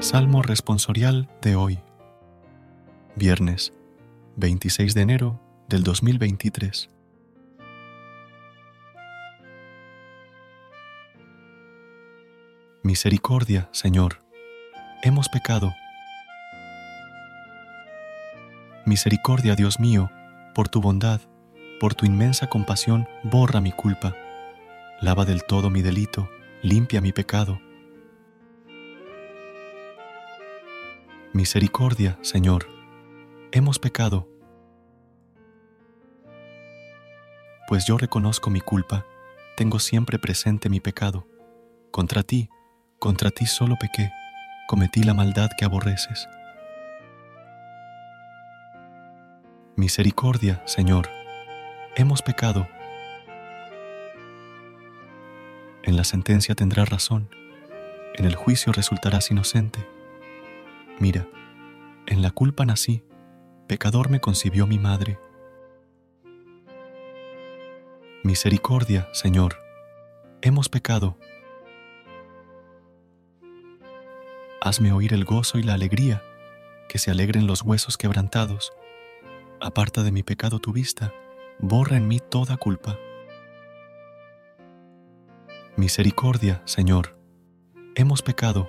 Salmo responsorial de hoy, viernes 26 de enero del 2023. Misericordia, Señor, hemos pecado. Misericordia, Dios mío, por tu bondad, por tu inmensa compasión, borra mi culpa, lava del todo mi delito, limpia mi pecado Misericordia, Señor, hemos pecado. Pues yo reconozco mi culpa, tengo siempre presente mi pecado. Contra ti, contra ti solo pequé, cometí la maldad que aborreces. Misericordia, Señor, hemos pecado. En la sentencia tendrás razón, en el juicio resultarás inocente. Mira, en la culpa nací, pecador me concibió mi madre. Misericordia, Señor, hemos pecado. Hazme oír el gozo y la alegría, que se alegren los huesos quebrantados. Aparta de mi pecado tu vista, borra en mí toda culpa. Misericordia, Señor, hemos pecado